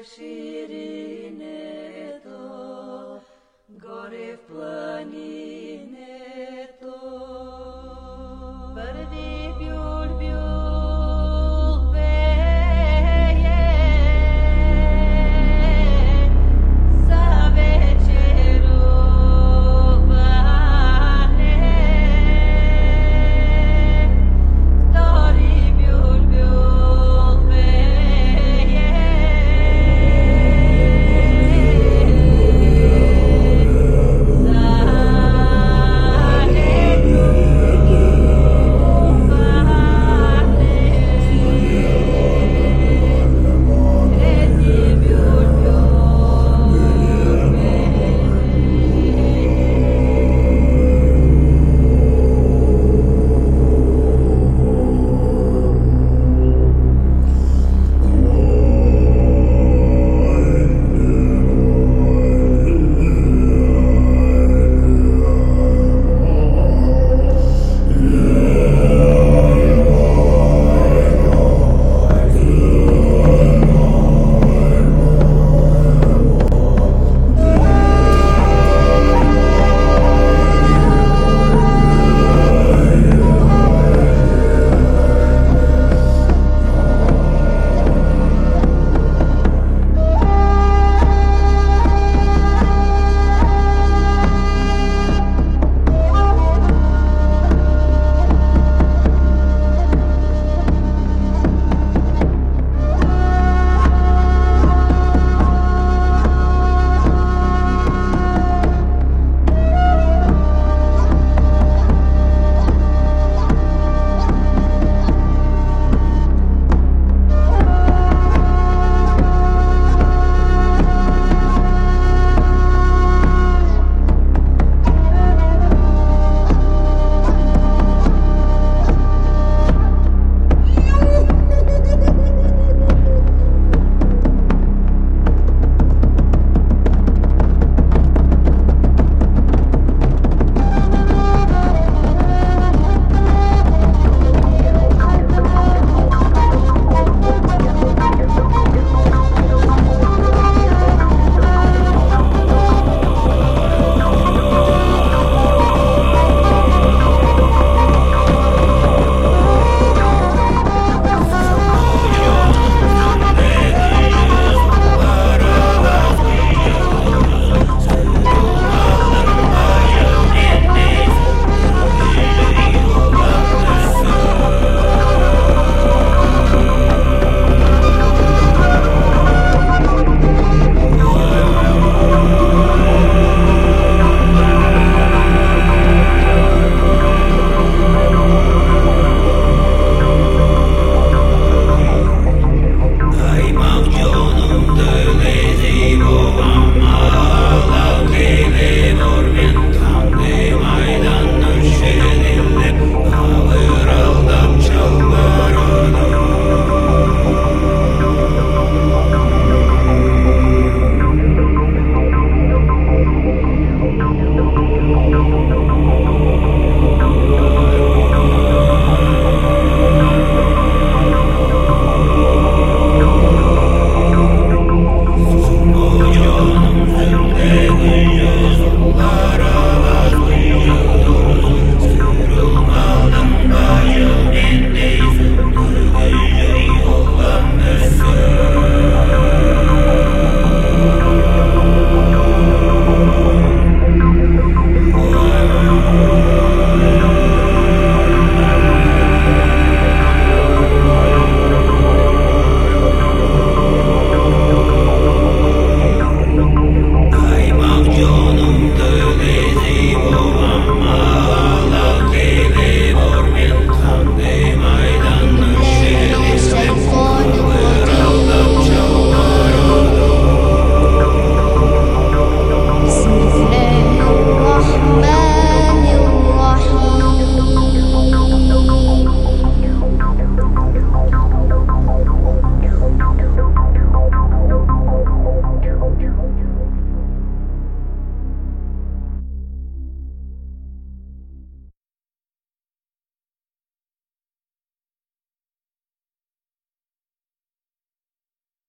Горе в ширине то, горе в планине то. Първи бюро